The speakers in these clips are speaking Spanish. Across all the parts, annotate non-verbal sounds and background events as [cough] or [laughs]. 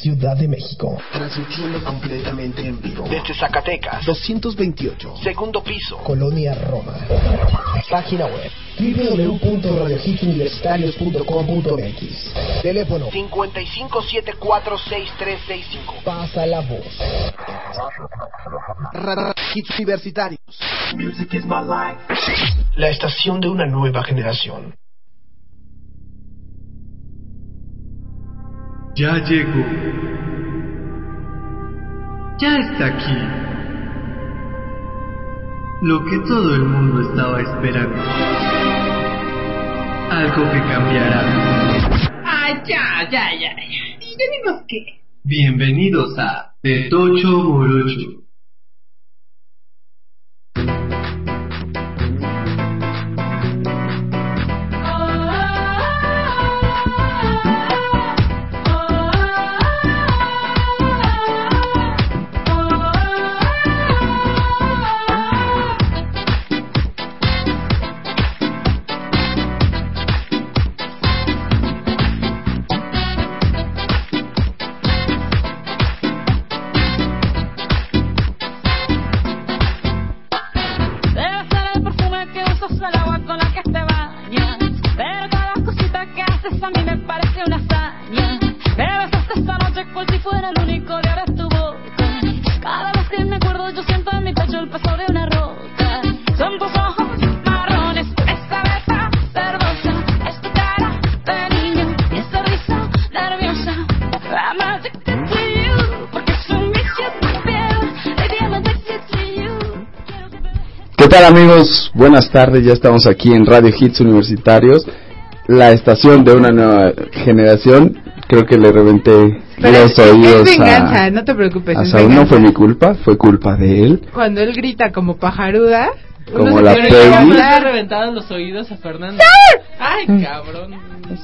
Ciudad de México. Transmitiendo completamente en vivo. Desde Zacatecas. 228. Segundo piso. Colonia Roma. Página web www.radiohitsuniversitarios.com.mx Teléfono 55746365. Pasa la voz. Radio Hits Universitarios. Music is my life. La estación de una nueva generación. Ya llegó. Ya está aquí. Lo que todo el mundo estaba esperando. Algo que cambiará. Ay, ya, ya, ya, ya. ¿Y vimos qué? Bienvenidos a De Tocho Morocho. Tal amigos? Buenas tardes, ya estamos aquí en Radio Hits Universitarios, la estación de una nueva generación. Creo que le reventé Pero los es, es oídos venganza, a, no te preocupes. a es Saúl. No fue mi culpa, fue culpa de él. Cuando él grita como pajaruda, Como la que le hablar. reventaron los oídos a Fernando. Ay, cabrón.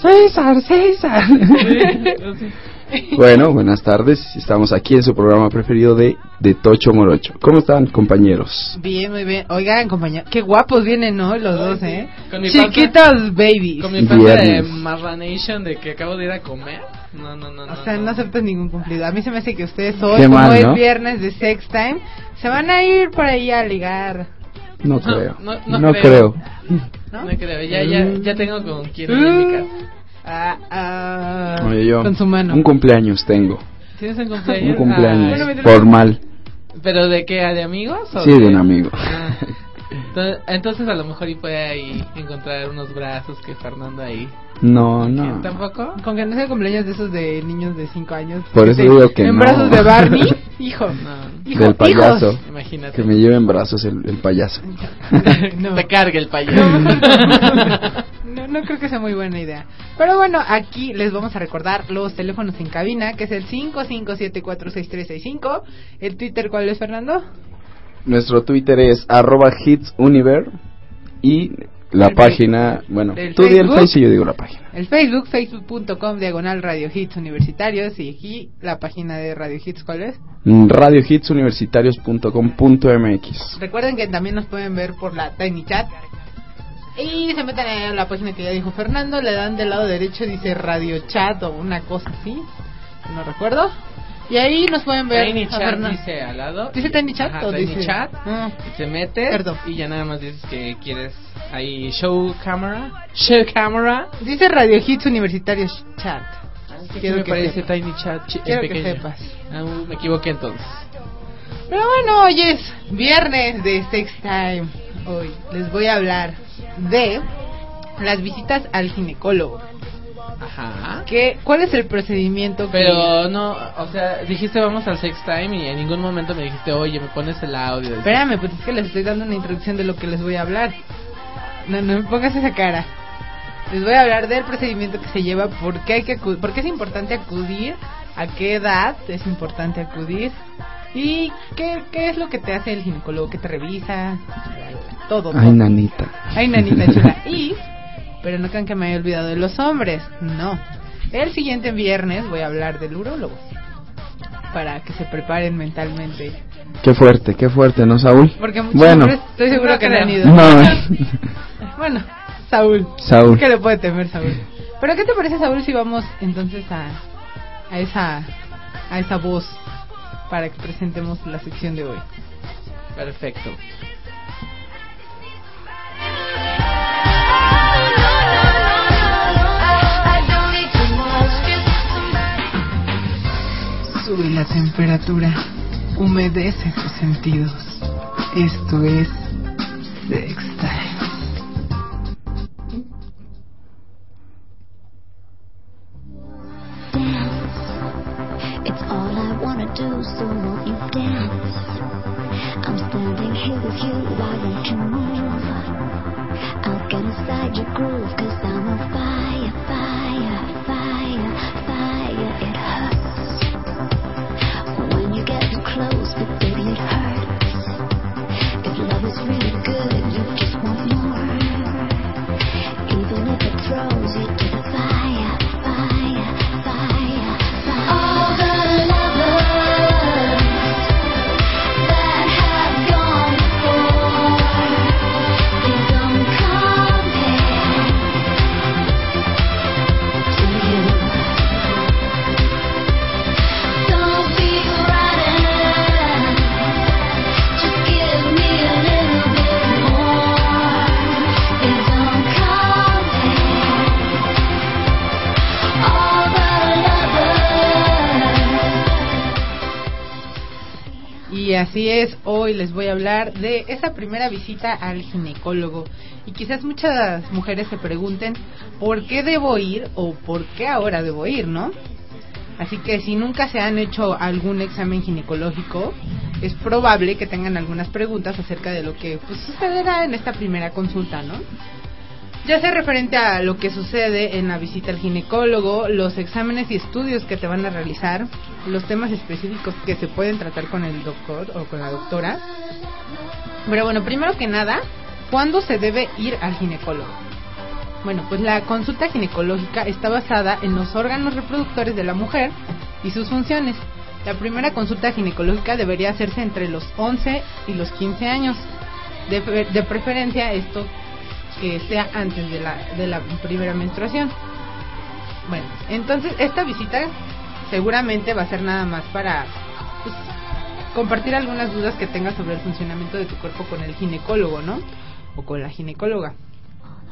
César, César. [laughs] bueno, buenas tardes. Estamos aquí en su programa preferido de, de Tocho Morocho. ¿Cómo están, compañeros? Bien, muy bien. Oigan, compañero, qué guapos vienen, ¿no? Los dos, ¿eh? Con mi Chiquitos babies. Con mi panza de. Marranation de que acabo de ir a comer. No, no, no. O sea, no aceptas ningún cumplido. A mí se me hace que ustedes hoy, Qué como mal, es ¿no? viernes de sex time, se van a ir por ahí a ligar. No creo. no- No, no creo. creo. ¿no? No creo, ya, ya, ya tengo con quién ir en mi casa. Ah, ah, Oye, yo, con su mano. un cumpleaños tengo. ¿Tienes un cumpleaños? Un cumpleaños formal. ¿Pero de qué? ¿De amigos? o Sí, de un amigo. Ah. Entonces, a lo mejor y puede ahí encontrar unos brazos que Fernando ahí. No, no. ¿Tampoco? Con que no sea cumpleaños de esos de niños de 5 años. Por eso digo que En no. brazos de Barney. [laughs] Hijo. No. hijo Del payaso. hijos. Imagínate. Que me lleve en brazos el, el payaso. [laughs] No. Te cargue el payaso. No, no creo que sea muy buena idea. Pero bueno, aquí les vamos a recordar los teléfonos en cabina, que es el 55746365. El Twitter, ¿cuál es, Fernando? Nuestro Twitter es arroba hitsuniver y la El página, bueno, tú di el face y yo digo la página. El Facebook, facebook.com, diagonal Radio Hits Universitarios. Y aquí la página de Radio Hits, ¿cuál es? Mm, radiohitsuniversitarios.com.mx Recuerden que también nos pueden ver por la Tiny Chat. Y se meten a la página que ya dijo Fernando, le dan del lado derecho, dice Radio Chat o una cosa así. No recuerdo. Y ahí nos pueden ver. Tiny a Chat dice al lado. ¿Dice Tiny Chat Ajá, o Tiny dice- Chat. Ah. Te metes Perdón. y ya nada más dices que quieres ahí show camera. Show [laughs] camera. Dice Radio Hits Universitarios Chat. Aquí Quiero me que parece sepas. Tiny Chat. chi- Quiero que sepas. Ah, me equivoqué entonces. Pero bueno, hoy es viernes de Sex Time. Hoy les voy a hablar de las visitas al ginecólogo. Ajá. ¿Qué, ¿Cuál es el procedimiento que- Pero no, o sea, dijiste vamos al sex time y en ningún momento me dijiste, oye, me pones el audio. Espérame, pues es que les estoy dando una introducción de lo que les voy a hablar. No, no me pongas esa cara. Les voy a hablar del procedimiento que se lleva, por qué, hay que por qué es importante acudir, a qué edad es importante acudir y qué, qué es lo que te hace el ginecólogo, que te revisa, todo. Ay, todo. nanita. Ay, nanita chula. [laughs] Y, pero no crean que me haya olvidado de los hombres. No. El siguiente viernes voy a hablar del urólogo. Para que se preparen mentalmente Qué fuerte, qué fuerte, ¿no, Saúl? Porque muchos bueno, hombres estoy seguro No que no han ido. no, Bueno, [laughs] Saúl. Saúl. ¿Qué le puede temer Saúl? Pero ¿qué te parece Saúl si vamos entonces a, a esa a esa voz para que presentemos la sección de hoy? Perfecto. La temperatura, humedece tus sentidos. Esto es Sex Y así es, hoy les voy a hablar de esa primera visita al ginecólogo. Y quizás muchas mujeres se pregunten, ¿por qué debo ir o por qué ahora debo ir, no? Así que si nunca se han hecho algún examen ginecológico, es probable que tengan algunas preguntas acerca de lo que pues, sucederá en esta primera consulta, ¿no? Ya sea referente a lo que sucede en la visita al ginecólogo, los exámenes y estudios que te van a realizar, los temas específicos que se pueden tratar con el doctor o con la doctora. Pero bueno, primero que nada, ¿cuándo se debe ir al ginecólogo? Bueno, pues la consulta ginecológica está basada en los órganos reproductores de la mujer y sus funciones. La primera consulta ginecológica debería hacerse entre los 11 y los 15 años. De, de preferencia esto que sea antes de la, de la primera menstruación. Bueno, entonces esta visita seguramente va a ser nada más para pues, compartir algunas dudas que tengas sobre el funcionamiento de tu cuerpo con el ginecólogo, ¿no? O con la ginecóloga.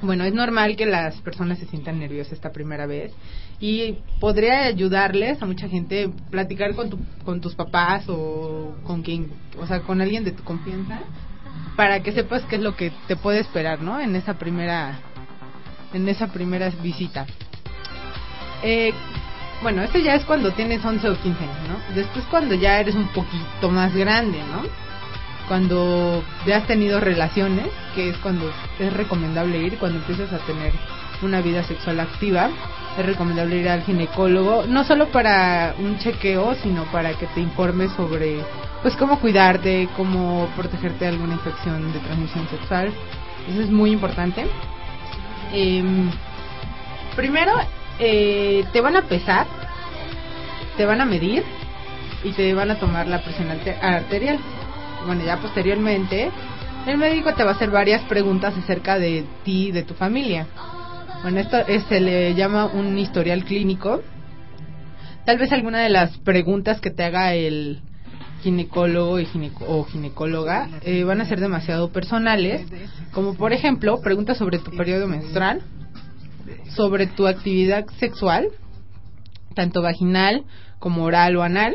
Bueno, es normal que las personas se sientan nerviosas esta primera vez y podría ayudarles a mucha gente platicar con, tu, con tus papás o con quien, o sea, con alguien de tu confianza para que sepas qué es lo que te puede esperar, ¿no? En esa primera, en esa primera visita. Eh, bueno, esto ya es cuando tienes 11 o 15 años, ¿no? Después cuando ya eres un poquito más grande, ¿no? Cuando ya has tenido relaciones, que es cuando es recomendable ir, cuando empiezas a tener una vida sexual activa, es recomendable ir al ginecólogo, no solo para un chequeo, sino para que te informes sobre pues cómo cuidarte, cómo protegerte de alguna infección de transmisión sexual. Eso es muy importante. Eh, primero, eh, te van a pesar, te van a medir y te van a tomar la presión arte- arterial. Bueno, ya posteriormente, el médico te va a hacer varias preguntas acerca de ti y de tu familia. Bueno, esto es- se le llama un historial clínico. Tal vez alguna de las preguntas que te haga el ginecólogo y gineco- o ginecóloga eh, van a ser demasiado personales, como por ejemplo preguntas sobre tu periodo menstrual, sobre tu actividad sexual, tanto vaginal como oral o anal,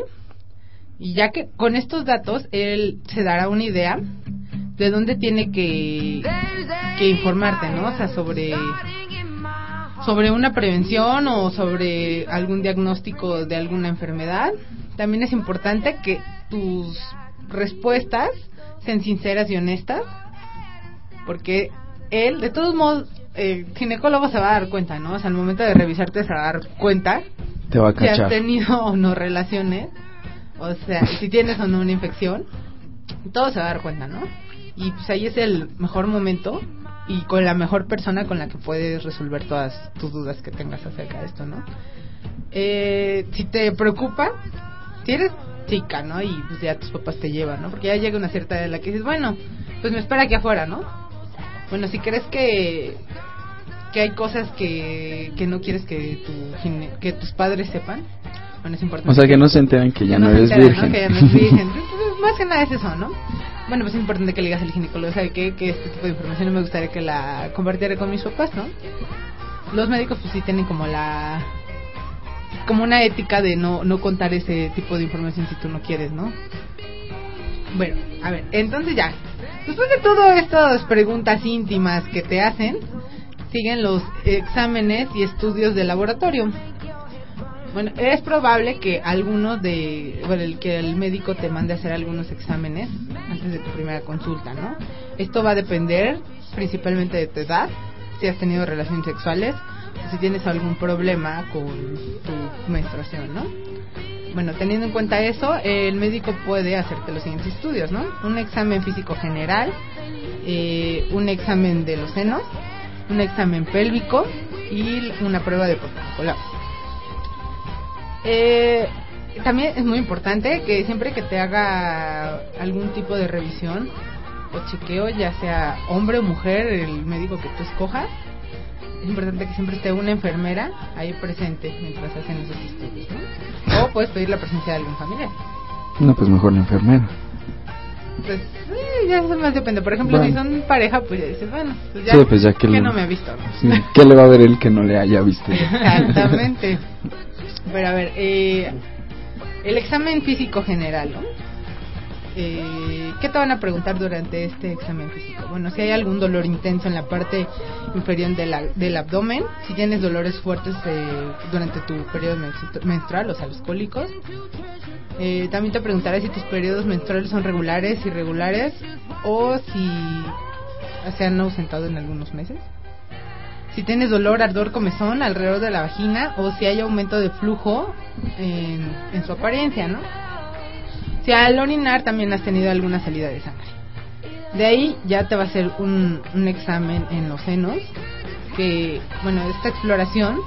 y ya que con estos datos él se dará una idea de dónde tiene que informarte, ¿no? O sea, sobre sobre una prevención o sobre algún diagnóstico de alguna enfermedad. También es importante que tus respuestas sean sinceras y honestas, porque él, de todos modos, el ginecólogo se va a dar cuenta, ¿no? O sea, al momento de revisarte se va a dar cuenta Te va a si has tenido o no relaciones, o sea, si tienes o no una infección, todo se va a dar cuenta, ¿no? Y pues ahí es el mejor momento y con la mejor persona con la que puedes resolver todas tus dudas que tengas acerca de esto, ¿no? Eh, si te preocupa, si eres chica, ¿no? Y pues ya tus papás te llevan, ¿no? Porque ya llega una cierta edad en la que dices, bueno, pues me espera aquí afuera, ¿no? Bueno, si crees que que hay cosas que, que no quieres que tu que tus padres sepan, bueno, es importante. O sea, que no se enteren que ya no se eres enteran, virgen. ¿no? Que ya no es virgen. [laughs] Más que nada es eso, ¿no? Bueno, pues es importante que le digas al ginecólogo, ¿sabe qué? Que este tipo de información no me gustaría que la compartiera con mis papás, ¿no? Los médicos pues sí tienen como la como una ética de no no contar ese tipo de información si tú no quieres, ¿no? Bueno, a ver, entonces ya. Después de todas estas preguntas íntimas que te hacen, siguen los exámenes y estudios de laboratorio. Bueno, es probable que algunos de, bueno, el que el médico te mande a hacer algunos exámenes antes de tu primera consulta, ¿no? Esto va a depender principalmente de tu edad, si has tenido relaciones sexuales, si tienes algún problema con tu menstruación, ¿no? Bueno, teniendo en cuenta eso, el médico puede hacerte los siguientes estudios, ¿no? Un examen físico general, eh, un examen de los senos, un examen pélvico y una prueba de protocolo. Eh, también es muy importante que siempre que te haga algún tipo de revisión o chequeo, ya sea hombre o mujer, el médico que tú escojas, es importante que siempre esté una enfermera ahí presente mientras hacen esos estudios, ¿no? O puedes pedir la presencia de algún familiar. No, pues mejor la enfermera. Pues eh, ya eso más depende. Por ejemplo, Bueno. si son pareja, pues ya dices, bueno, pues ya, Sí, pues ya que que le- no me ha visto, ¿no? Sí, ¿Qué le va a ver él que no le haya visto? [laughs] Exactamente. Pero a ver, eh, el examen físico general, ¿no? Eh, ¿Qué te van a preguntar durante este examen físico? Bueno, si hay algún dolor intenso en la parte inferior del abdomen, si tienes dolores fuertes eh, durante tu periodo menstru- menstrual, o sea, los cólicos. Eh, también te preguntaré si tus periodos menstruales son regulares, irregulares, o si se han ausentado en algunos meses si tienes dolor, ardor, comezón alrededor de la vagina o si hay aumento de flujo en, en su apariencia, ¿no? Si al orinar también has tenido alguna salida de sangre. De ahí ya te va a hacer un, un examen en los senos, que, bueno, esta exploración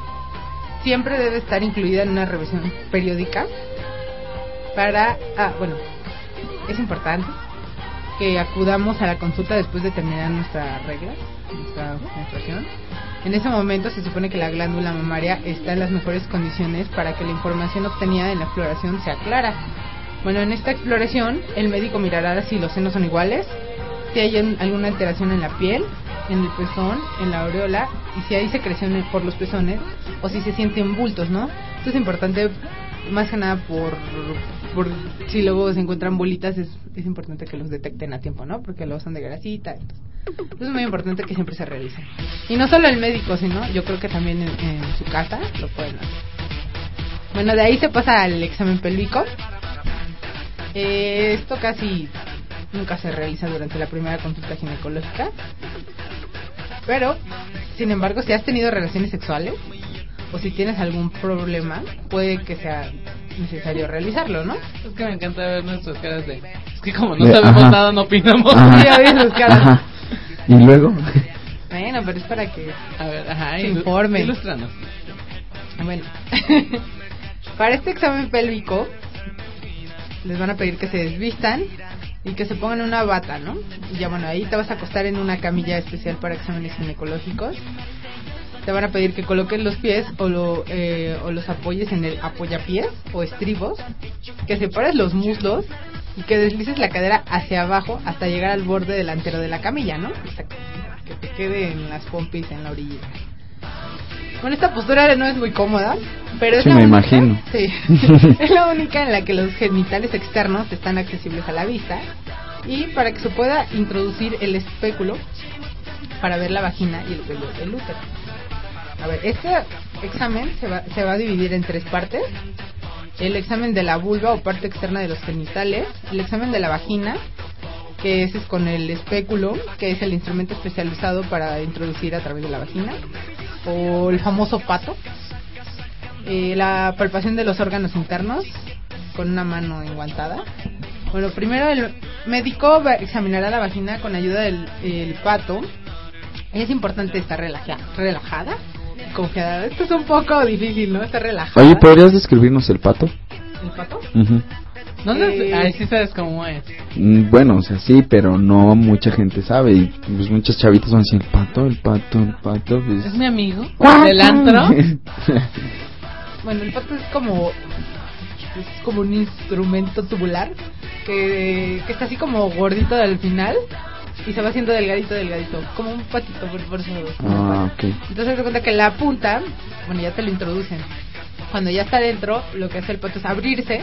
siempre debe estar incluida en una revisión periódica para, ah, bueno, es importante que acudamos a la consulta después de terminar nuestra regla, nuestra menstruación. En ese momento se supone que la glándula mamaria está en las mejores condiciones para que la información obtenida en la exploración sea clara. Bueno, en esta exploración el médico mirará si los senos son iguales, si hay alguna alteración en la piel, en el pezón, en la aureola y si hay secreciones por los pezones o si se sienten bultos, ¿no? Esto es importante más que nada por, por si luego se encuentran bolitas es, importante que los detecten a tiempo, ¿no? Porque luego son de grasita. Entonces, es muy importante que siempre se realicen. Y no solo el médico, sino yo creo que también en, en su casa lo pueden hacer. Bueno, de ahí se pasa al examen pélvico. Eh, esto casi nunca se realiza durante la primera consulta ginecológica. Pero, sin embargo, si has tenido relaciones sexuales o si tienes algún problema, puede que sea necesario realizarlo, ¿no? Es que me encanta ver nuestras caras de. Es que como no De- sabemos ajá. nada, no opinamos. Ajá. Sí, caras. Ajá. ¿Y luego? Bueno, pero es para que A ver, ajá, se informen. ilústranos. Bueno, [laughs] para este examen pélvico les van a pedir que se desvistan y que se pongan una bata, ¿no? Y ya bueno, ahí te vas a acostar en una camilla especial para exámenes ginecológicos. Te van a pedir que coloques los pies o, lo, eh, o los apoyes en el apoyapiés o estribos, que separes los muslos y que deslices la cadera hacia abajo hasta llegar al borde delantero de la camilla, ¿no? Hasta que te quede en las pompis en la orillita. Bueno, esta postura no es muy cómoda, pero es Sí, la me única- imagino. Sí, [laughs] es la única en la que los genitales externos están accesibles a la vista y para que se pueda introducir el espéculo para ver la vagina y el pelo del útero. A ver, este examen se va, se va a dividir en tres partes. El examen de la vulva o parte externa de los genitales, el examen de la vagina, que ese es con el espéculo, que es el instrumento especializado para introducir a través de la vagina, o el famoso pato, eh, la palpación de los órganos internos con una mano enguantada. Bueno, primero el médico examinará la vagina con ayuda del el pato. Es importante estar relaja- relajada, confiada. Esto es un poco difícil, ¿no? Estar relajada. Oye, ¿podrías describirnos el pato? ¿El pato? No, Eh, ay, sí sabes cómo es. Mm, Bueno, o sea, sí, pero no mucha gente sabe. Y pues muchos chavitos van a decir, el pato, el pato, el pato. Pues... Es mi amigo. Del antro. [laughs] Bueno, el pato es como es como un instrumento tubular que, que está así como gordito al final y se va haciendo delgadito, delgadito, como un patito, por, por eso. ah, ok. Entonces se cuenta que la punta, bueno, ya te lo introducen. Cuando ya está dentro, lo que hace el pato es abrirse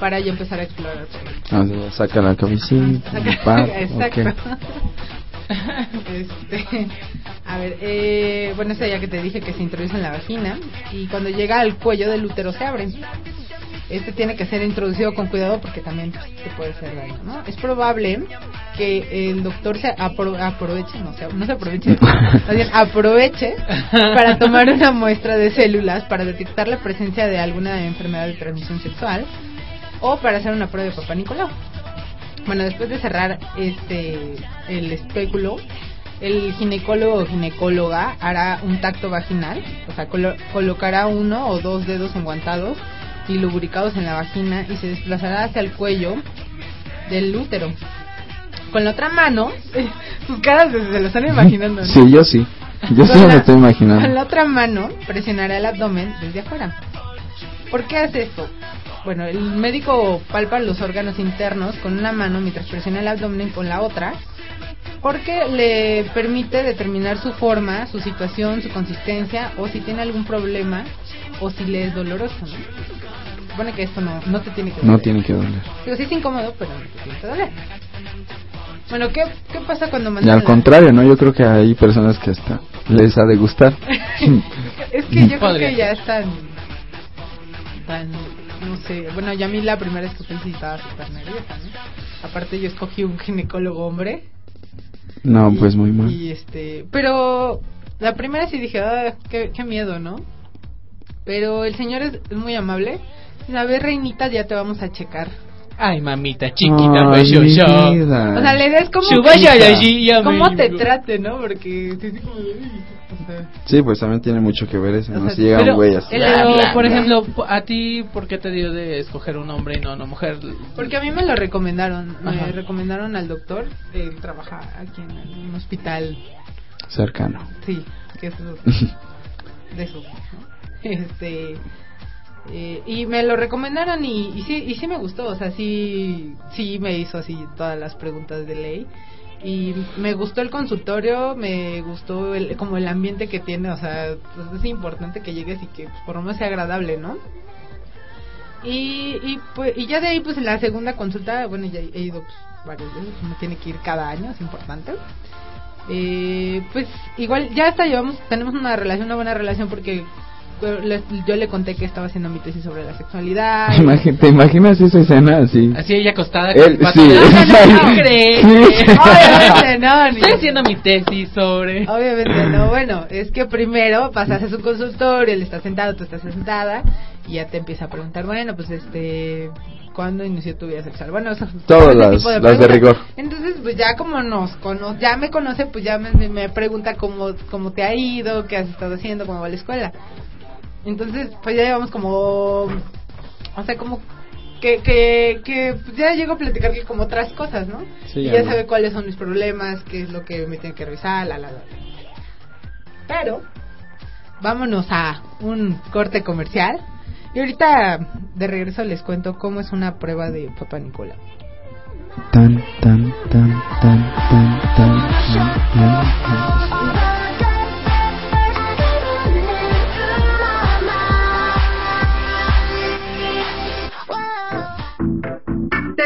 para ya empezar a explorar. Ah, saca la pato, [laughs] Exacto. [laughs] Este, a ver, eh, bueno, esa ya que te dije que se introduce en la vagina y cuando llega al cuello del útero se abre. Este tiene que ser introducido con cuidado porque también pues, te puede hacer daño, ¿no? Es probable que el doctor se apro- aproveche, no, se, no se aproveche, [laughs] bien aproveche para tomar una muestra de células para detectar la presencia de alguna enfermedad de transmisión sexual o para hacer una prueba de papá Nicolau. Bueno, después de cerrar este el espéculo, el ginecólogo o ginecóloga hará un tacto vaginal, o sea, colo- colocará uno o dos dedos enguantados y lubricados en la vagina y se desplazará hacia el cuello del útero. Con la otra mano, [laughs] sus caras se, lo están imaginando. ¿no? Sí, yo sí. Yo sí Con me lo estoy Con imaginando. la otra mano presionará el abdomen desde afuera. ¿Por qué hace esto? Bueno, el médico palpa los órganos internos con una mano mientras presiona el abdomen con la otra, porque le permite determinar su forma, su situación, su consistencia, o si tiene algún problema, o si le es doloroso. ¿no? Supone que esto no, no te tiene que doler. No tiene que doler. Digo, sí es incómodo, pero no te tiene que doler. Bueno, ¿qué, qué pasa cuando Y mandan al la- contrario, ¿no? Yo creo que hay personas que hasta les ha de gustar. [laughs] es que yo creo que ya es tan, tan, no sé, bueno, ya a mí la primera vez que sí estaba súper nerviosa, ¿no? Aparte yo escogí un ginecólogo hombre. No, y- pues muy mal. Y este, pero la primera sí dije, ah, qué, qué miedo, ¿no? Pero el señor es, es muy amable. Dice, A ver, reinita, ya te vamos a checar. Ay, mamita chiquita, Ay, pues yo, yo. O sea, la idea es como cómo me- te trate, ¿no? Porque sí, pues también tiene mucho que ver eso, O ¿no? sea, Si llega Pero, un güey así. pero, por ejemplo, a ti, ¿por qué te dio de escoger un hombre y no una mujer? Porque a mí me lo recomendaron. Me Ajá. recomendaron al doctor. Él trabaja aquí en un hospital. Cercano. Sí, que es de esos. [laughs] ¿no? Este. Eh, y me lo recomendaron y, y sí y sí me gustó o sea sí sí me hizo así todas las preguntas de ley y me gustó el consultorio me gustó el, como el ambiente que tiene o sea pues es importante que llegues y que por lo menos sea agradable no y, y, pues, y ya de ahí, pues la segunda consulta, bueno, ya he ido pues, varias veces, uno tiene que ir cada año, es importante. Eh, pues igual, ya hasta llevamos, tenemos una relación, una buena relación porque yo le conté que estaba haciendo mi tesis sobre la sexualidad. [laughs] ¿Te imaginas esa escena así? Así ella acostada con el [laughs] sí, No, no, no, exacto. no crees. Sí. Obviamente no, Estoy haciendo mi tesis sobre... Obviamente no, bueno, es que primero pasas a su consultorio, él está sentado, tú estás sentada, y ya te empieza a preguntar, bueno, pues este, ¿cuándo inició tu vida sexual? Bueno, eso, Todas ese las- tipo las de rigor. Entonces, pues ya como nos conoce, ya me conoce, pues ya me, me- me pregunta cómo, cómo te ha ido, qué has estado haciendo, cómo va la escuela. Entonces, pues ya llevamos como, o sea, como que, que, que pues ya llego a platicarle como otras cosas, ¿no? Sí, y ya ya no. sabe cuáles son mis problemas, qué es lo que me tiene que revisar, la, la, la. Pero, vámonos a un corte comercial. Y ahorita de regreso les cuento cómo es una prueba de Papá Nicolau. Tan, tan, tan, tan, tan, tan, tan, tan, tan.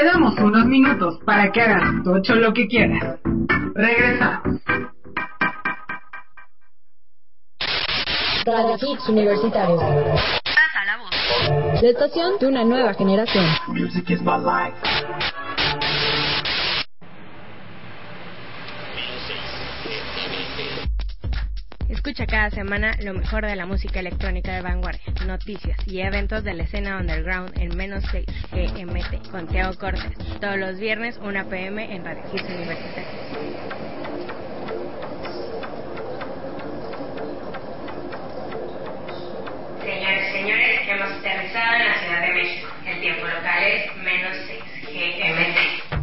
Te damos unos minutos para que hagas tocho lo que quieras. Regresamos. Radio Hits Universitarios. La estación de una nueva generación. Music is my life. Escucha cada semana lo mejor de la música electrónica de vanguardia, noticias y eventos de la escena underground en menos 6 GMT con Teo Cortés. Todos los viernes 1 pm en Radio Hits Universitario. Señores y señores, hemos aterrizado en la Ciudad de México. El tiempo local es menos 6 GMT.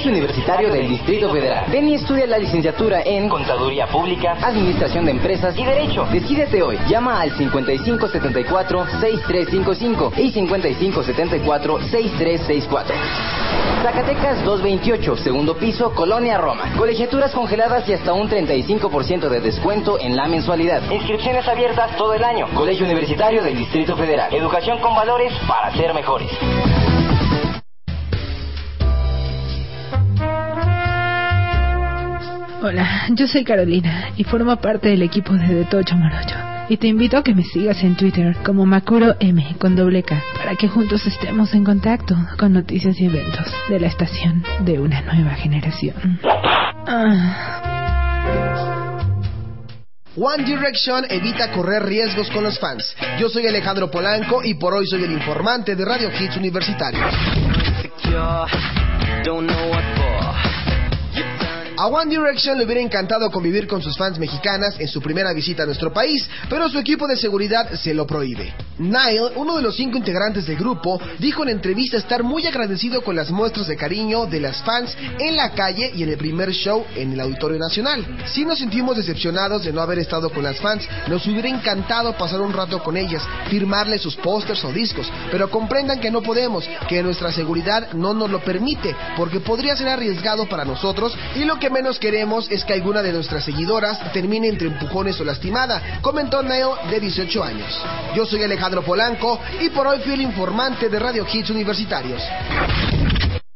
Colegio Universitario del Distrito Federal. Ven y estudia la licenciatura en Contaduría Pública, Administración de Empresas y Derecho. Decídete hoy. Llama al 5574-6355 y 5574-6364. Zacatecas 228, segundo piso, Colonia Roma. Colegiaturas congeladas y hasta un 35% de descuento en la mensualidad. Inscripciones abiertas todo el año. Colegio Universitario del Distrito Federal. Educación con valores para ser mejores. Hola, yo soy Carolina y formo parte del equipo de De Tocho Morocho. Y te invito a que me sigas en Twitter como Macuro M con doble K para que juntos estemos en contacto con noticias y eventos de la estación de una nueva generación. Ah. One Direction evita correr riesgos con los fans. Yo soy Alejandro Polanco y por hoy soy el informante de Radio Hits Universitarios. A One Direction le hubiera encantado convivir con sus fans mexicanas en su primera visita a nuestro país, pero su equipo de seguridad se lo prohíbe. Niall, uno de los cinco integrantes del grupo, dijo en entrevista estar muy agradecido con las muestras de cariño de las fans en la calle y en el primer show en el Auditorio Nacional. Si nos sentimos decepcionados de no haber estado con las fans, nos hubiera encantado pasar un rato con ellas, firmarles sus pósters o discos, pero comprendan que no podemos, que nuestra seguridad no nos lo permite, porque podría ser arriesgado para nosotros y lo que menos queremos es que alguna de nuestras seguidoras termine entre empujones o lastimada, comentó Neo de 18 años. Yo soy Alejandro Polanco y por hoy fui el informante de Radio Hits Universitarios.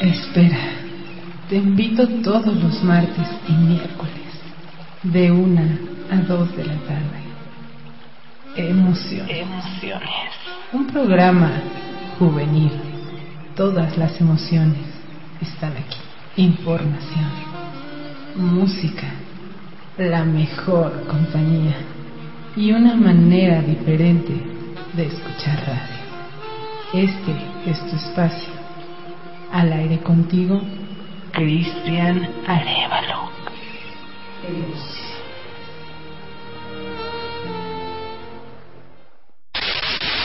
Espera, te invito todos los martes y miércoles, de una a dos de la tarde. Emociones. Emociones. Un programa juvenil. Todas las emociones están aquí. Información, música, la mejor compañía y una manera diferente de escuchar radio. Este es tu espacio. Al aire contigo, Cristian Arevalo.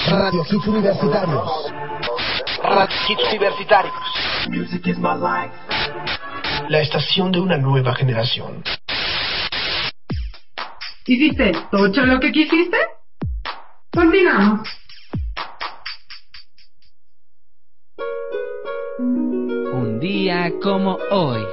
Radio Hits Universitarios. Radio Hits Universitarios. Music is my life. La estación de una nueva generación. ¿Hiciste tocho lo que quisiste? Continuamos. Como hoy.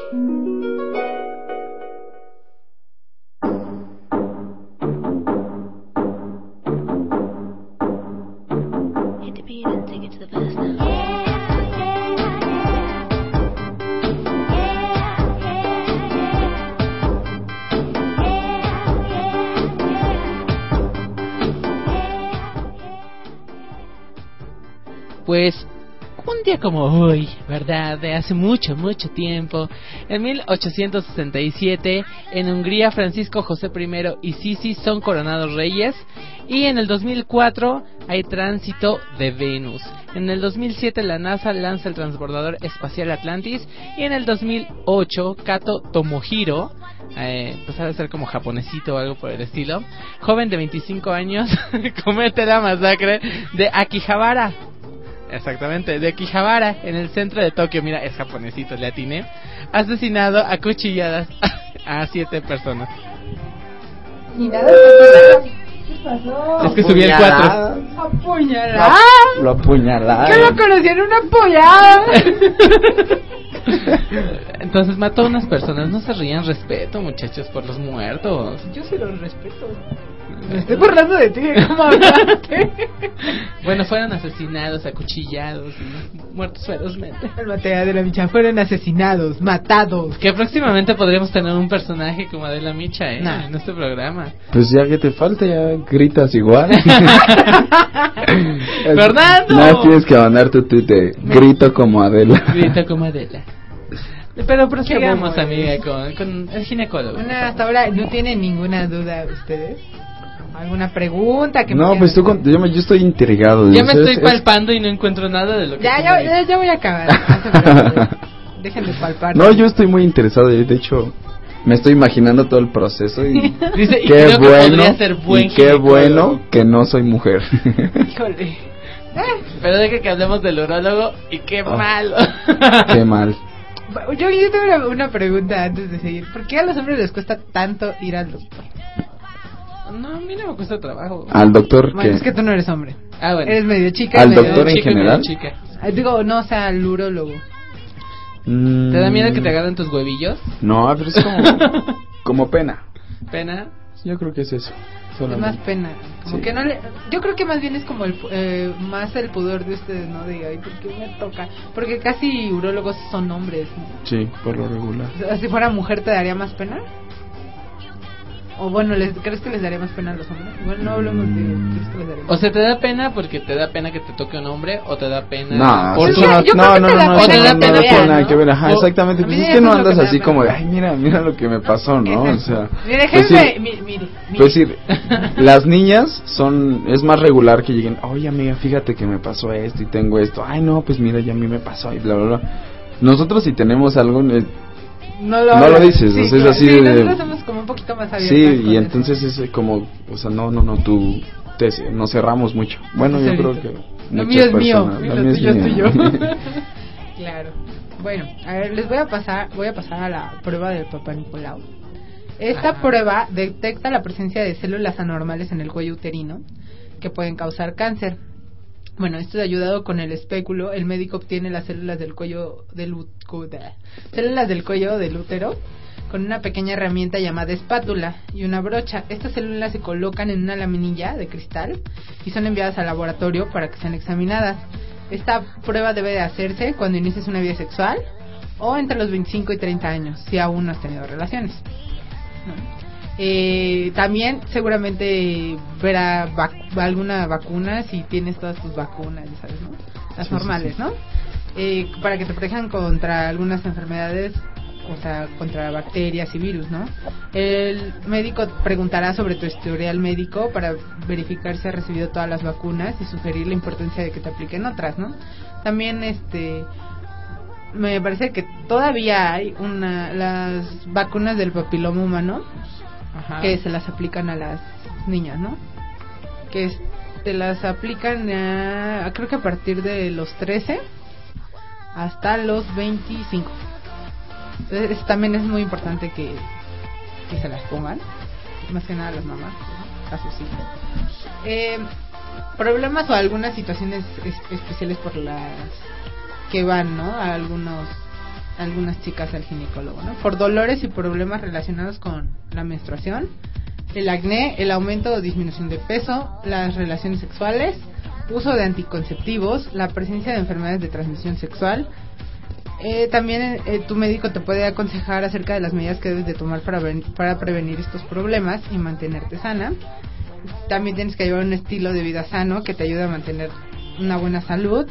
Día como hoy, ¿verdad? De hace mucho, mucho tiempo. En 1867, en Hungría, Francisco José I y Sisi son coronados reyes. Y en el 2004 hay tránsito de Venus. En el 2007 la NASA lanza el transbordador espacial Atlantis. Y en el 2008 Kato Tomohiro, eh, pues ha de ser como japonesito o algo por el estilo, joven de 25 años, [laughs] comete la masacre de Akihabara. Exactamente, de Akihabara, en el centro de Tokio. Mira, es japonesito, le atiné. Asesinado a cuchilladas [laughs] a siete personas. Y nada, ¿qué pasó? Es que subí el 4. Apuñalada. Lo apuñalaron. Que lo conocían una apoyada. [laughs] Entonces mató a unas personas. No se rían respeto, muchachos, por los muertos. Yo sí los respeto. Me estoy burlando de ti, ¿cómo hablaste? [laughs] Bueno, fueron asesinados, acuchillados muertos ferozmente. El Matea de la Micha fueron asesinados, matados. Que próximamente podríamos tener un personaje como Adela Micha ¿eh? Nah. en este programa. Pues ya que te falta, ya gritas igual. [laughs] ¡Fernando! Nada, tienes que mandar tu de grito como Adela. Grita como Adela. Pero prosigamos, amiga, con, con el ginecólogo. Bueno, hasta ahora no tienen ninguna duda ustedes. ¿Alguna pregunta que me No, quieran pues tú, con- yo, me- yo estoy intrigado. Ya me Es- estoy es- palpando y no encuentro nada de lo que Ya, ya, me ya, ya voy a acabar. [laughs] De palpar. No, yo estoy muy interesado. De hecho, me estoy imaginando todo el proceso y [laughs] Dice, y qué bueno podría ser buen y qué bueno que no soy mujer. [laughs] Híjole. Pero deja que hablemos del urólogo y qué Ah. malo. qué mal. Yo, yo tengo una, una pregunta antes de seguir. ¿Por qué a los hombres les cuesta tanto ir al doctor? No, a mí no me cuesta trabajo. Al doctor Bueno, que es que tú no eres hombre. Ah, bueno. Eres medio chica. ¿Al medio- doctor en general? chica. Ah, Digo, no, o sea, al urólogo. ¿Te da miedo que te Mm, agarren tus huevillos? No, pero es como, [laughs] como pena. ¿Pena? Yo creo que es eso. Es solamente. más pena. Como Sí. que no le, yo creo que más bien es como el, eh, más el pudor de ustedes, ¿no? De, ay, ¿por qué me toca? Porque casi urólogos son hombres. ¿no? Sí, por lo regular. Si fuera mujer, ¿te daría más pena? O bueno, ¿les, ¿crees que les daría más pena a los hombres? Bueno, no hablemos de... ¿crees que les daría más O sea, ¿te da pena porque te da pena que te toque un hombre o te da pena No, por no, no, te no, da no, pena que ver. Ajá, exactamente. Pues es que no andas así como de, ay, mira, mira lo que me pasó, ¿no? O sea, Mire, jefe, mire. Pues decir, [laughs] las niñas son, es más regular que lleguen, oye amiga, fíjate que me pasó esto y tengo esto, ay no, pues mira, ya a mí me pasó y bla, bla, bla. Nosotros si tenemos algo, eh, No lo, No lo hablan. dices, Sí, o sea, es así Sí, de- nosotros somos como un poquito más abiertos. sí, y eso. entonces es como, o sea, no, no, no, tú, te, nos cerramos mucho. Bueno, yo creo que Lo mío es mío, personas- lo mío tuyo es [laughs] tuyo. [laughs] claro. Bueno, a ver, les voy a pasar, voy a pasar a la prueba del Papá Nicolau. Esta Ajá. prueba detecta la presencia de células anormales en el cuello uterino que pueden causar cáncer. Bueno, esto ayudado con el espéculo, el médico obtiene las células del cuello del células del cuello del útero con una pequeña herramienta llamada espátula y una brocha. Estas células se colocan en una laminilla de cristal y son enviadas al laboratorio para que sean examinadas. Esta prueba debe de hacerse cuando inicies una vida sexual o entre los 25 y 30 años, si aún no has tenido relaciones. Eh, también seguramente verá vac- alguna vacuna si tienes todas tus vacunas, sabes, ¿no? Las Sí, sí, normales, sí. ¿no? Eh, para que te protejan contra algunas enfermedades, o sea, contra bacterias y virus, ¿no? El médico preguntará sobre tu historial médico para verificar si has recibido todas las vacunas y sugerir la importancia de que te apliquen otras, ¿no? También, este, me parece que todavía hay una las vacunas del papiloma humano Ajá. que se las aplican a las niñas, ¿no? Que te las aplican a- creo que a partir de los 13 hasta los 25. Entonces es- también es muy importante que, que se las pongan, más que nada las mamás, ¿no? a sus hijos. Eh, problemas o algunas situaciones es- especiales por las que van, ¿no? A algunos algunas chicas al ginecólogo, ¿no? Por dolores y problemas relacionados con la menstruación, el acné, el aumento o disminución de peso, las relaciones sexuales, uso de anticonceptivos, la presencia de enfermedades de transmisión sexual. Eh, también eh, tu médico te puede aconsejar acerca de las medidas que debes de tomar para, para prevenir estos problemas y mantenerte sana. También tienes que llevar un estilo de vida sano que te ayude a mantener una buena salud,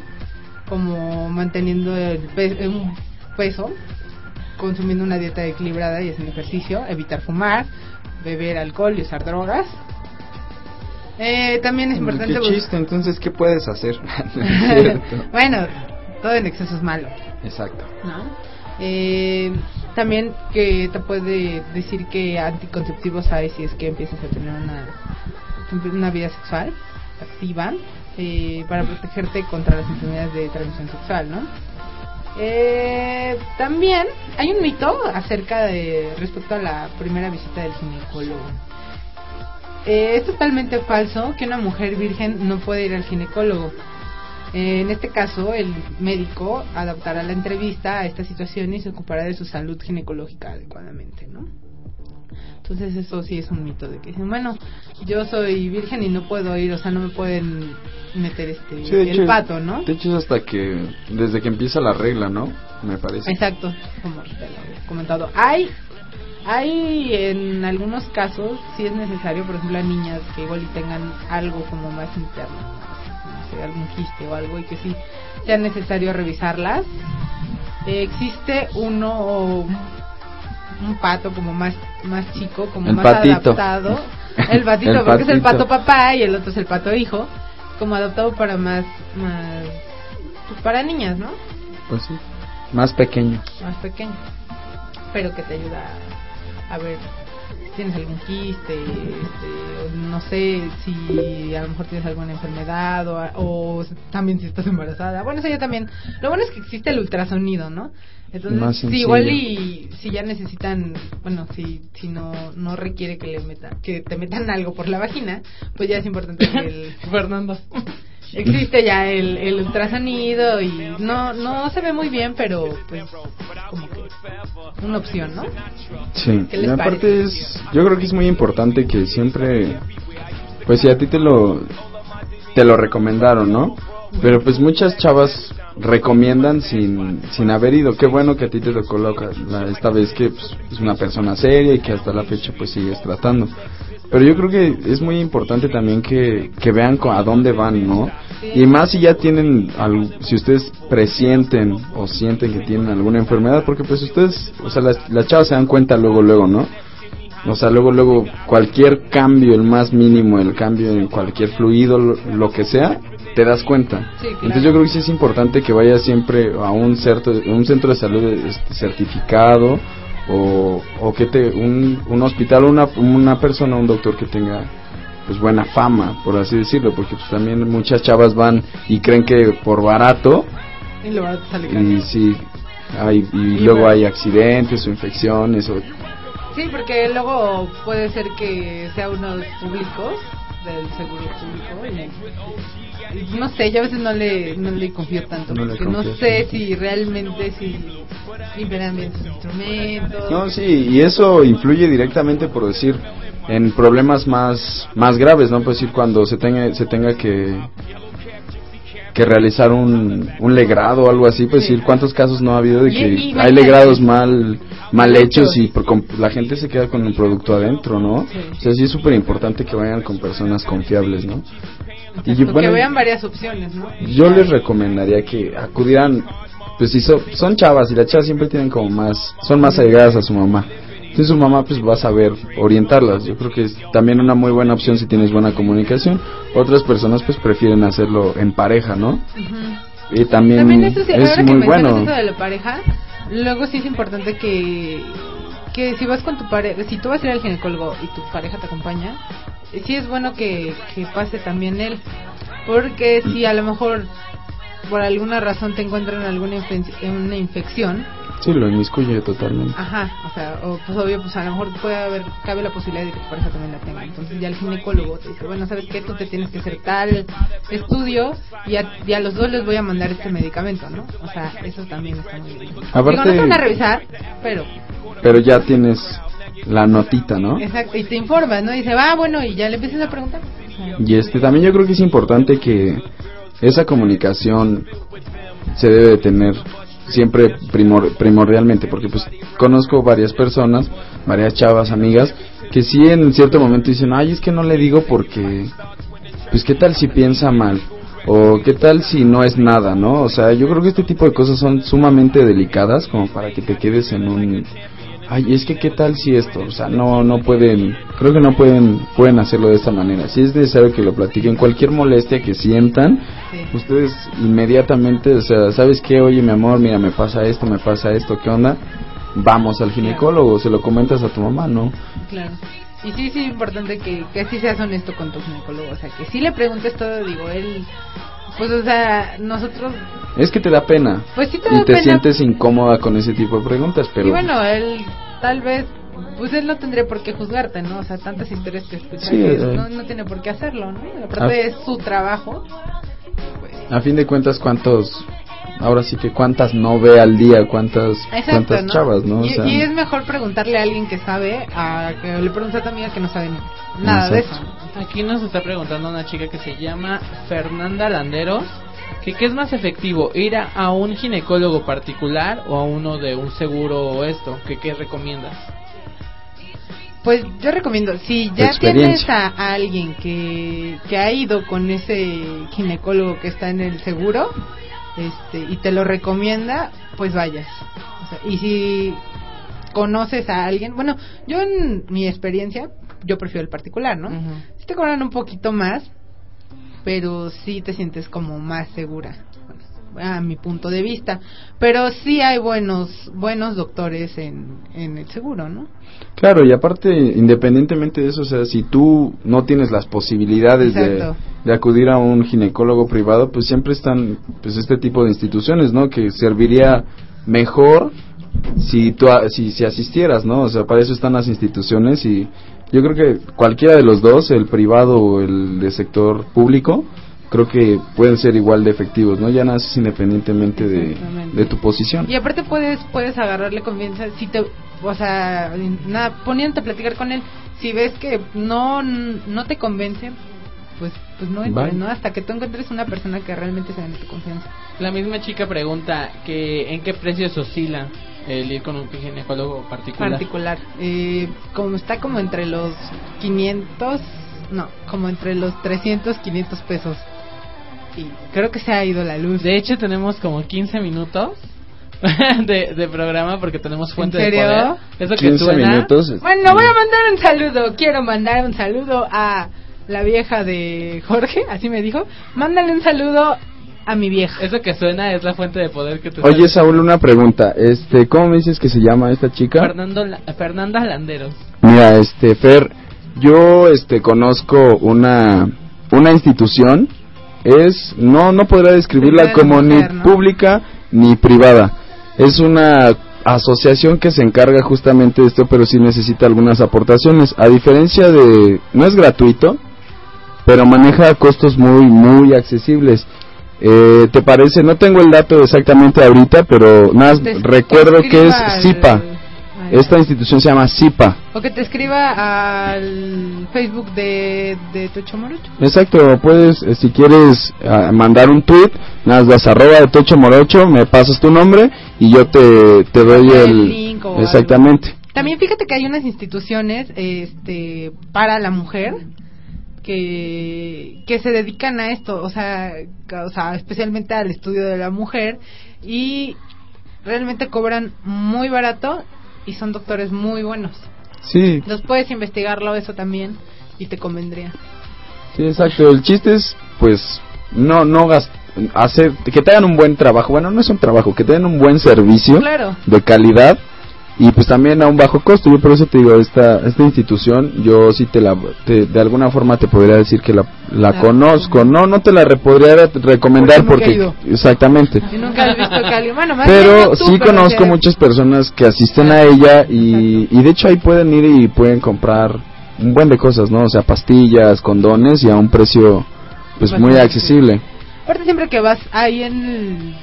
como manteniendo el un peso, consumiendo una dieta equilibrada y haciendo ejercicio, evitar fumar, beber alcohol y usar drogas. Eh, también es importante Qué chiste, entonces, ¿qué puedes hacer? [laughs] No [laughs] bueno, todo en exceso es malo. Exacto. ¿no? Eh, también que te puede decir que anticonceptivos hay si es que empiezas a tener una, una vida sexual activa eh, para protegerte contra las enfermedades de transmisión sexual, ¿no? Eh, también hay un mito acerca de respecto a la primera visita del ginecólogo. Eh, es totalmente falso que una mujer virgen no puede ir al ginecólogo. Eh, en este caso, el médico adaptará la entrevista a esta situación y se ocupará de su salud ginecológica adecuadamente, ¿no? Entonces eso sí es un mito de que dicen, bueno, yo soy virgen y no puedo ir, o sea, no me pueden meter este Sí, el hecho, pato, ¿no? De hecho es hasta que, desde que empieza la regla, ¿no? Me parece. Exacto, como te lo había comentado. Hay, hay en algunos casos, sí es necesario, por ejemplo, a niñas que igual y tengan algo como más interno, no sé, algún quiste o algo, y que sí sea necesario revisarlas. Eh, existe uno un pato como más, más chico, como El más patito. adaptado. El [laughs] patito, El porque es el pato papá y el otro es el pato hijo, como adaptado para más, más, pues para niñas, ¿no? Pues sí. Más pequeño. más pequeño, pero que te ayuda a ver tienes algún quiste, este, no sé si a lo mejor tienes alguna enfermedad o, o también si estás embarazada. Bueno, eso ya también. Lo bueno es que existe el ultrasonido, ¿no? Entonces, sencillo. igual y si ya necesitan, bueno, si si no no requiere que le metan que te metan algo por la vagina, pues ya es importante que el [laughs] Fernando existe ya el, el ultrasonido y no no se ve muy bien, pero pues como que una opción, ¿no? Sí, ¿Qué les y aparte es, yo creo que es muy importante que siempre, pues si a ti te lo, te lo recomendaron, ¿no? Pero pues muchas chavas recomiendan sin, sin haber ido. Qué bueno que a ti te la, la- esta vez que pues, es una persona seria y que hasta la fecha pues sigues tratando. Pero yo creo que es muy importante también que, que vean a dónde van, ¿no? Y más si ya tienen, al- si ustedes presienten o sienten que tienen alguna enfermedad, porque pues ustedes, o sea, las, las chavas se dan cuenta luego, luego, ¿no? O sea, luego, luego, cualquier cambio, el más mínimo, el cambio en cualquier fluido, lo, lo que sea, te das cuenta. Sí, claro. Entonces yo creo que sí es importante que vayas siempre a un, certo, un centro de salud este, certificado o, o que te, un, un hospital, una, una persona, un doctor que tenga pues buena fama, por así decirlo, porque pues también muchas chavas van y creen que por barato Y lo salir caro. y sí, hay, y Y luego bueno. hay accidentes o infecciones o Sí, porque luego puede ser que sea unos públicos del seguro público no sé, yo a veces no le, no le confío tanto, No porque no sé si realmente si liberan bien sus instrumentos. No, sí, y eso influye directamente, por decir, en problemas más más graves, ¿no? Por decir, cuando se tenga se tenga que que realizar un, un legrado o algo así, pues decir, ¿cuántos casos no ha habido de que hay legrados mal mal hechos y por com- la gente se queda con el producto adentro, ¿no? O sea, sí es súper importante que vayan con personas confiables, ¿no? Y yo, bueno, que vean varias opciones, ¿no? yo les recomendaría que acudieran, pues si so- son chavas y las chavas siempre tienen como más, son más allegadas a su mamá. Entonces su mamá pues va a saber orientarlas. Yo creo que es también una muy buena opción si tienes buena comunicación. Otras personas pues prefieren hacerlo en pareja, ¿no? Y también, También eso sí, es que muy mencionas bueno. eso de la pareja, luego sí es importante que que si vas con tu pareja, si tú vas a ir al ginecólogo y tu pareja te acompaña, sí es bueno que, que pase también él, porque si a lo mejor por alguna razón te encuentran alguna infe- una infección, Sí, lo inmiscuye totalmente. ajá, o sea, o pues obvio, pues a lo mejor puede haber, cabe la posibilidad de que tu pareja también la tenga, entonces ya el ginecólogo te dice, bueno, ¿sabes qué? Tú te tienes que hacer tal estudio y a, y a los dos les voy a mandar este medicamento, ¿no? O sea, eso también está muy bien. Aparte- Digo, no te van a revisar, pero, Pero ya tienes la notita, ¿no? exacto, y te informas, ¿no? Y dice, va, bueno, y ya le empiezas a preguntar. Y este también yo creo que es importante que esa comunicación se debe de tener siempre primor- primordialmente porque pues conozco varias personas, varias chavas, amigas que sí en cierto momento dicen, "Ay, es que no le digo porque pues qué tal si piensa mal o qué tal si no es nada, ¿no? O sea, yo creo que este tipo de cosas son sumamente delicadas como para que te quedes en un ay, es que qué tal si esto, o sea, no no pueden, creo que no pueden pueden hacerlo de esta manera. Si es necesario que lo platiquen, cualquier molestia que sientan, ustedes inmediatamente, o sea, ¿sabes qué? Oye, mi amor, mira, me pasa esto, me pasa esto, ¿qué onda? Vamos al ginecólogo, se lo comentas a tu mamá, ¿no? Claro. Y sí, sí, es importante que, que sí seas honesto con tu ginecólogo. O sea, que sí le preguntes todo, digo, él. Pues, o sea, nosotros. Es que te da pena. Pues sí te y da te pena. sientes incómoda con ese tipo de preguntas, pero Y bueno, él tal vez. Pues él no tendría por qué juzgarte, ¿no? O sea, tantas historias que escuchas. Sí, eh. no, no tiene por qué hacerlo, ¿no? Aparte es su trabajo. a fin de cuentas, ¿cuántos ahora sí que cuántas no ve al día, cuántas, Exacto, cuántas ¿no? chavas, ¿no? O Y, sea, y es mejor preguntarle a alguien que sabe a que le pregunte a tu amiga que no sabe nada de eso. Aquí nos está preguntando una chica que se llama Fernanda Landeros que qué es más efectivo, ir a, a un ginecólogo particular o a uno de un seguro o esto, que qué recomiendas. Pues yo recomiendo, si ya tienes a, a alguien que, que ha ido con ese ginecólogo que está en el seguro este y te lo recomienda, pues vayas. O sea, y si conoces a alguien, bueno, yo en mi experiencia, yo prefiero el particular, ¿no? Si te cobran un poquito más, pero sí te sientes como más segura a mi punto de vista pero sí hay buenos buenos doctores en, en el seguro no Claro, y aparte, independientemente de eso, o sea, si tú no tienes las posibilidades de, de acudir a un ginecólogo privado, pues siempre están pues este tipo de instituciones, ¿no? Que serviría mejor si tú a- si, si asistieras, ¿no? O sea, para eso están las instituciones y yo creo que cualquiera de los dos, el privado o el de sector público, creo que pueden ser igual de efectivos, ¿no? Ya naces independientemente de, tu posición. Y aparte puedes puedes agarrarle confianza si te o sea, nada, poniéndote a platicar con él, si ves que no no te convence, pues pues no entres. ¿no? Hasta que tú encuentres una persona que realmente se gane tu confianza. La misma chica pregunta que en qué precios oscila el ir con un ginecólogo particular. Particular. Eh, como está como entre los 500, no, como entre los 300, 500 pesos. Y creo que se ha ido la luz. De hecho, tenemos como 15 minutos [laughs] de, de programa porque tenemos fuente ¿En de serio? poder. Eso que 15 suena. minutos. Bueno, voy a mandar un saludo. Quiero mandar un saludo a la vieja de Jorge, así me dijo. Mándale un saludo a mi vieja. Eso que suena es la fuente de poder que te Oye, sale. Saúl, una pregunta. Este, ¿cómo me dices que se llama esta chica? Fernando, La- Fernanda Landeros. Mira, este, Fer, yo, este, conozco una, una institución, es, no, no podrá describirla como ni pública ni privada. Es una asociación que se encarga justamente de esto, pero sí necesita algunas aportaciones. A diferencia de, no es gratuito, pero maneja costos muy, muy accesibles. Eh, ¿Te parece? No tengo el dato exactamente ahorita, pero nada, recuerdo que es CIPA. Esta institución se llama CIPA. O que te escriba al Facebook de, de Tocho Morocho. Exacto, puedes, eh, si quieres ah, mandar un tweet, nada más das arroba de Tocho Morocho, me pasas tu nombre y yo te, te doy el el... link o Exactamente. También fíjate que hay unas instituciones este para la mujer que, que se dedican a esto, o sea, o sea, especialmente al estudio de la mujer y realmente cobran muy barato y son doctores muy buenos. Sí, Los puedes investigarlo eso también y te convendría. sí, exacto. El chiste es, pues, no, no gas- hacer, que te hagan un buen trabajo. Bueno, no es un trabajo, que te den un buen servicio Claro. de calidad y pues también a un bajo costo. Yo por eso te digo, esta, esta institución, yo sí te la, te- de alguna forma te podría decir que la, la conozco. No, no te la re- podría re- recomendar Porque nunca he porque, ido. exactamente. Y nunca has visto bueno, más bien Pero sí pero conozco muchas personas que asisten a ella y, y de hecho ahí pueden ir y pueden comprar un buen de cosas, ¿no? O sea, pastillas, condones y a un precio pues muy Bastante. accesible. Aparte siempre que vas ahí en el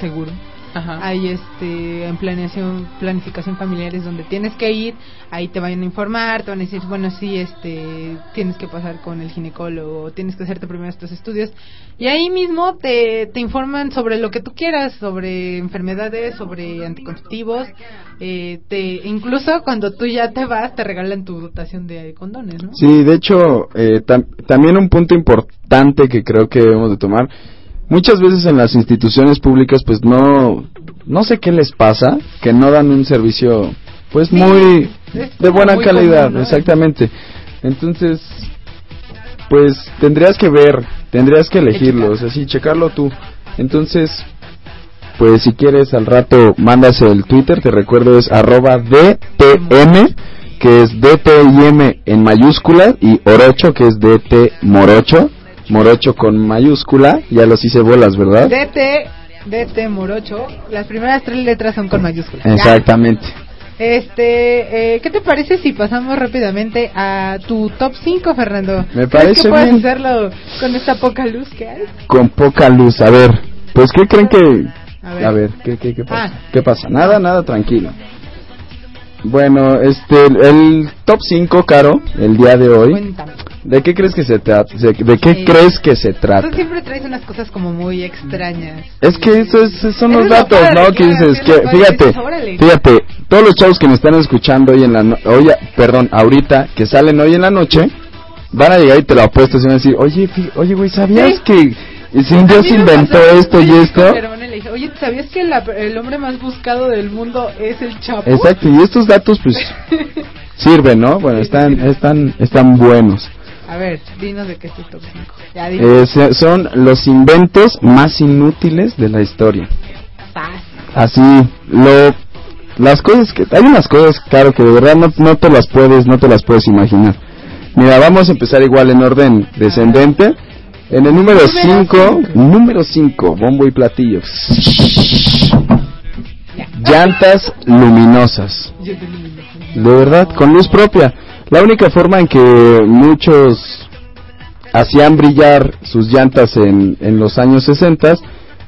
seguro, Ajá. hay este en planeación, planificación familiar es donde tienes que ir, ahí te van a informar, te van a decir, bueno, sí, este, tienes que pasar con el ginecólogo, tienes que hacerte primero estos estudios y ahí mismo te, te informan sobre lo que tú quieras, sobre enfermedades, sobre anticonceptivos, eh, te incluso cuando tú ya te vas te regalan tu dotación de condones, ¿no? Sí, de hecho, eh, tam- también un punto importante que creo que debemos de tomar, muchas veces en las instituciones públicas pues no, no sé qué les pasa, que no dan un servicio pues muy de buena muy calidad, común, ¿no? exactamente. Entonces, pues tendrías que ver, tendrías que elegirlo, o sea, sí, checarlo tú. Entonces, pues si quieres al rato mandas el Twitter, te recuerdo es arroba DTM, que es DTIM en mayúscula, y Orocho, que es DT Morocho, Morocho con mayúscula, ya los hice bolas, ¿verdad? DT, DT Morocho, las primeras tres letras son con mayúsculas. Ya. Exactamente. Este, eh, ¿qué te parece si pasamos rápidamente a tu top 5, Fernando? Me ¿Crees parece que puedes bien. hacerlo con esta poca luz que hay? Con poca luz, a ver, pues ¿qué creen que, A A ver. ver, ¿qué, qué, qué pasa? Ah. ¿Qué pasa? Nada, nada, tranquilo. Bueno, este, el, el top 5, Caro, el día de hoy. Cuéntame. ¿De qué crees que se trata? ¿De qué Sí. crees que se trata? Tú siempre traes unas cosas como muy extrañas. Es que eso es- son los datos, ¿no? Que dices que, fíjate, fíjate, todos los chavos que me están escuchando hoy en la, no- hoy, perdón, ahorita, que salen hoy en la noche, van a llegar y te lo apuesto y van a decir, oye, oye, güey, ¿sabías Sí. que Dios mí me inventó esto y esto? y le dije, Oye, ¿sabías que la- el hombre más buscado del mundo es el Chapo? Exacto, y estos datos, pues, [laughs] sirven, ¿no? Bueno, están, están, están buenos. A ver, dinos de qué es tu top 5. Ya dinos. Eh, son los inventos más inútiles de la historia. Así, lo, las cosas que, hay unas cosas, claro, que de verdad no, no te las puedes, no te las puedes imaginar. Mira, vamos a empezar igual en orden descendente. En el número 5, número 5, bombo y platillo. Llantas luminosas. De verdad, con luz propia. La única forma en que muchos hacían brillar sus llantas en, en los años 60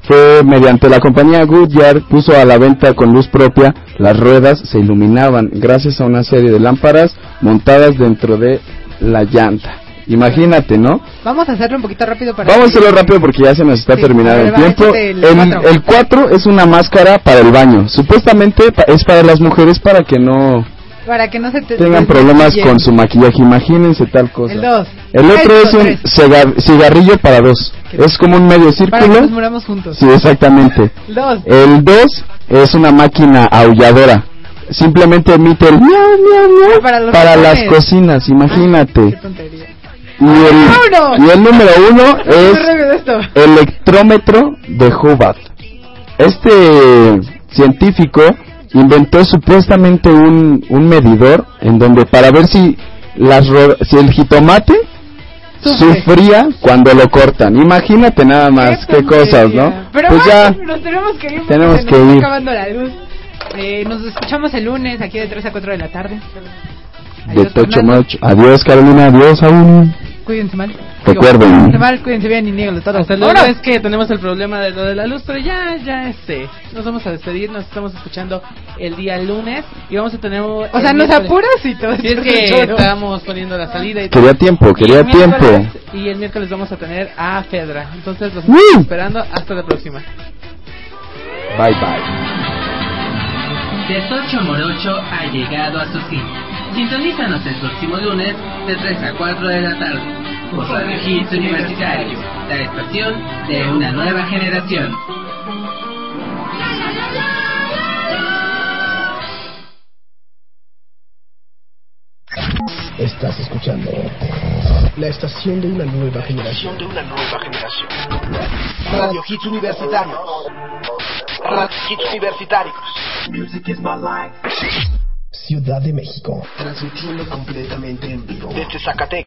fue mediante la compañía Goodyear puso a la venta con luz propia las ruedas se iluminaban gracias a una serie de lámparas montadas dentro de la llanta. Imagínate, ¿no? Vamos a hacerlo un poquito rápido para Vamos a hacerlo rápido porque ya se nos está Sí, terminando el tiempo. el El, cuatro. el 4 es una máscara para el baño. Supuestamente es para las mujeres para que no Para que no se te tengan te problemas con su maquillaje. Imagínense tal cosa. El dos. El otro es un cigar- cigarrillo para dos. Es como un medio Para que círculo. nos muramos juntos. Sí, exactamente. El dos. El 2 es una máquina aulladora. Simplemente emite el miau, miau, miau Para los para las cocinas, imagínate. Qué tontería. Y el, y el número uno [laughs] es electrómetro de Hubbard. Este científico inventó supuestamente un, un medidor en donde para ver si las si el jitomate Sufre. sufría cuando lo cortan. Imagínate nada más qué, cosas, ¿no? Pero pues ya nos tenemos que ir porque tenemos se nos que está ir. acabando la luz. Eh, nos escuchamos el lunes aquí de 3 a 4 de la tarde. de Tocho. Adiós Carolina, adiós aún. Cuídense mal. Recuerden. Cuídense mal, cuídense bien y níganlo todo. Hasta luego ¡Vámonos! es que tenemos el problema de lo de la luz, pero ya, ya este, nos vamos a despedir, nos estamos escuchando el día lunes y vamos a tener... O sea, nos apuras y todo. Si es que estábamos poniendo la salida y Quería todo. tiempo, quería el miércoles- tiempo. Y el miércoles vamos a tener a Fedra. Entonces los ¡Woo! estamos esperando. Hasta la próxima. Bye bye. De Tocho Morocho ha llegado a su fin. Sintonízanos el próximo lunes de 3 a 4 de la tarde por Radio Hits Universitario, la estación de una nueva generación. Estás escuchando la estación de una nueva generación. de una nueva generación. Radio Hits Universitarios. Radio Hits Universitarios. Music is my life. Ciudad de México. Transmitiendo completamente en vivo. Desde Zacatecas.